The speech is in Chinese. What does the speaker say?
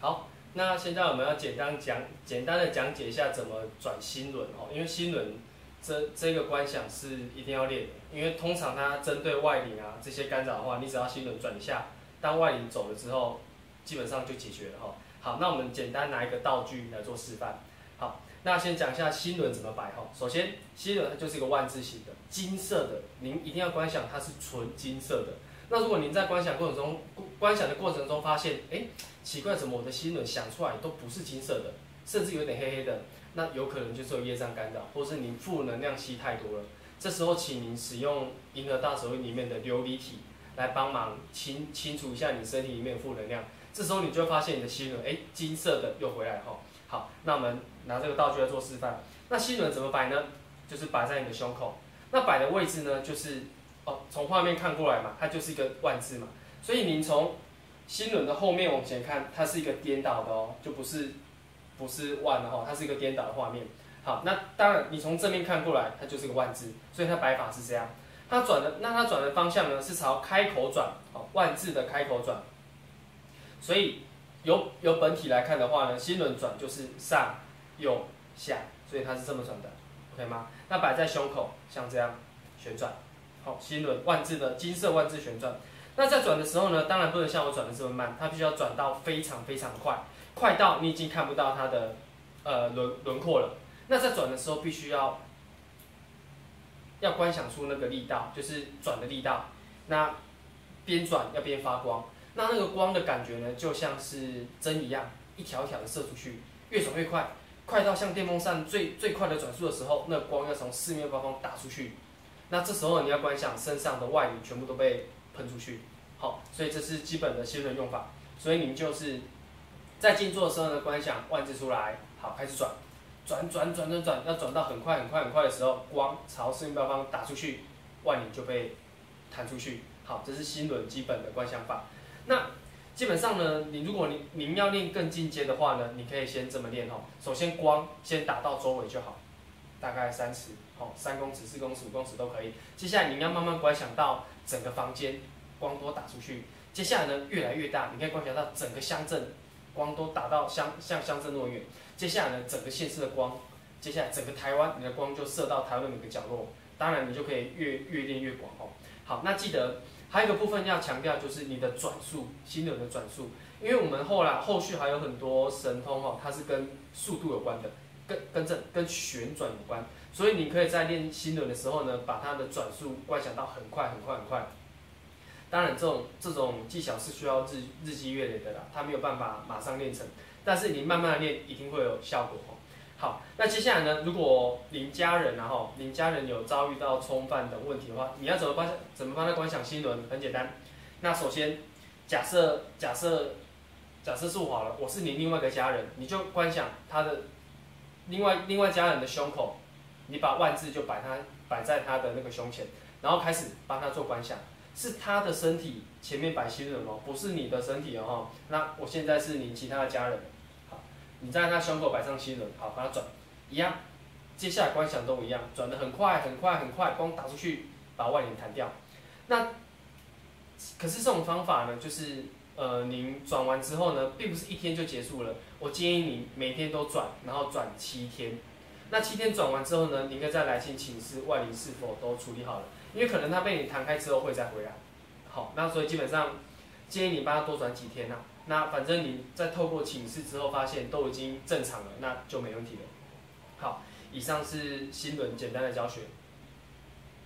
好，那现在我们要简单讲，简单的讲解一下怎么转心轮哦，因为心轮这这个观想是一定要练的，因为通常它针对外灵啊这些干扰的话，你只要心轮转一下，当外灵走了之后，基本上就解决了哈。好，那我们简单拿一个道具来做示范。好，那先讲一下心轮怎么摆哈。首先，心轮它就是一个万字形的，金色的，您一定要观想它是纯金色的。那如果您在观想过程中，观想的过程中发现，哎，奇怪，怎么我的心轮想出来都不是金色的，甚至有点黑黑的，那有可能就是有业障干扰，或是您负能量吸太多了。这时候，请您使用银河大手印里面的琉璃体来帮忙清清除一下你身体里面的负能量。这时候你就会发现你的心轮，哎，金色的又回来哈。好，那我们拿这个道具来做示范。那心轮怎么摆呢？就是摆在你的胸口。那摆的位置呢，就是从画面看过来嘛，它就是一个万字嘛。所以您从心轮的后面往前看，它是一个颠倒的哦，就不是不是万的哈，它是一个颠倒的画面。好，那当然你从正面看过来，它就是个万字，所以它摆法是这样。它转的，那它转的方向呢，是朝开口转，哦，万字的开口转。所以由由本体来看的话呢，心轮转就是上、右、下，所以它是这么转的，OK 吗？那摆在胸口，像这样旋转，好，心轮万字的金色万字旋转。那在转的时候呢，当然不能像我转的这么慢，它必须要转到非常非常快，快到你已经看不到它的呃轮轮廓了。那在转的时候，必须要要观想出那个力道，就是转的力道。那边转要边发光。那那个光的感觉呢，就像是针一样，一条一条的射出去，越转越快，快到像电风扇最最快的转速的时候，那光要从四面八方打出去。那这时候你要观想身上的外力全部都被喷出去，好，所以这是基本的心轮用法。所以你们就是在静坐的时候呢，观想万字出来，好，开始转，转转转转转，要转到很快很快很快的时候，光朝四面八方打出去，外力就被弹出去。好，这是心轮基本的观想法。那基本上呢，你如果你您要练更进阶的话呢，你可以先这么练哦。首先光先打到周围就好，大概三尺，哦，三公尺、四公尺、五公尺都可以。接下来你要慢慢观想到整个房间光都打出去。接下来呢，越来越大，你可以观想到整个乡镇光都打到乡像乡镇那么远。接下来呢，整个县市的光，接下来整个台湾你的光就射到台湾的每个角落。当然你就可以越越练越广哦。好，那记得。还有一个部分要强调，就是你的转速，心轮的转速，因为我们后来后续还有很多神通哦，它是跟速度有关的，跟跟这跟旋转有关，所以你可以在练心轮的时候呢，把它的转速观想到很快很快很快。当然，这种这种技巧是需要日日积月累的啦，它没有办法马上练成，但是你慢慢的练，一定会有效果哦。好，那接下来呢？如果您家人啊后，您家人有遭遇到冲犯的问题的话，你要怎么帮怎么帮他观想心轮？很简单。那首先，假设假设假设是我好了，我是你另外一个家人，你就观想他的另外另外家人的胸口，你把万字就摆他摆在他的那个胸前，然后开始帮他做观想，是他的身体前面摆心轮哦，不是你的身体哦。那我现在是你其他的家人。好你在他胸口摆上心轮，好，把它转，一样，接下来观想都一样，转的很快很快很快，光打出去，把外脸弹掉。那可是这种方法呢，就是呃，您转完之后呢，并不是一天就结束了。我建议你每天都转，然后转七天。那七天转完之后呢，您可以再来信请示外灵是否都处理好了，因为可能他被你弹开之后会再回来。好，那所以基本上建议你帮他多转几天呐。那反正你在透过请示之后发现都已经正常了，那就没问题了。好，以上是新轮简单的教学。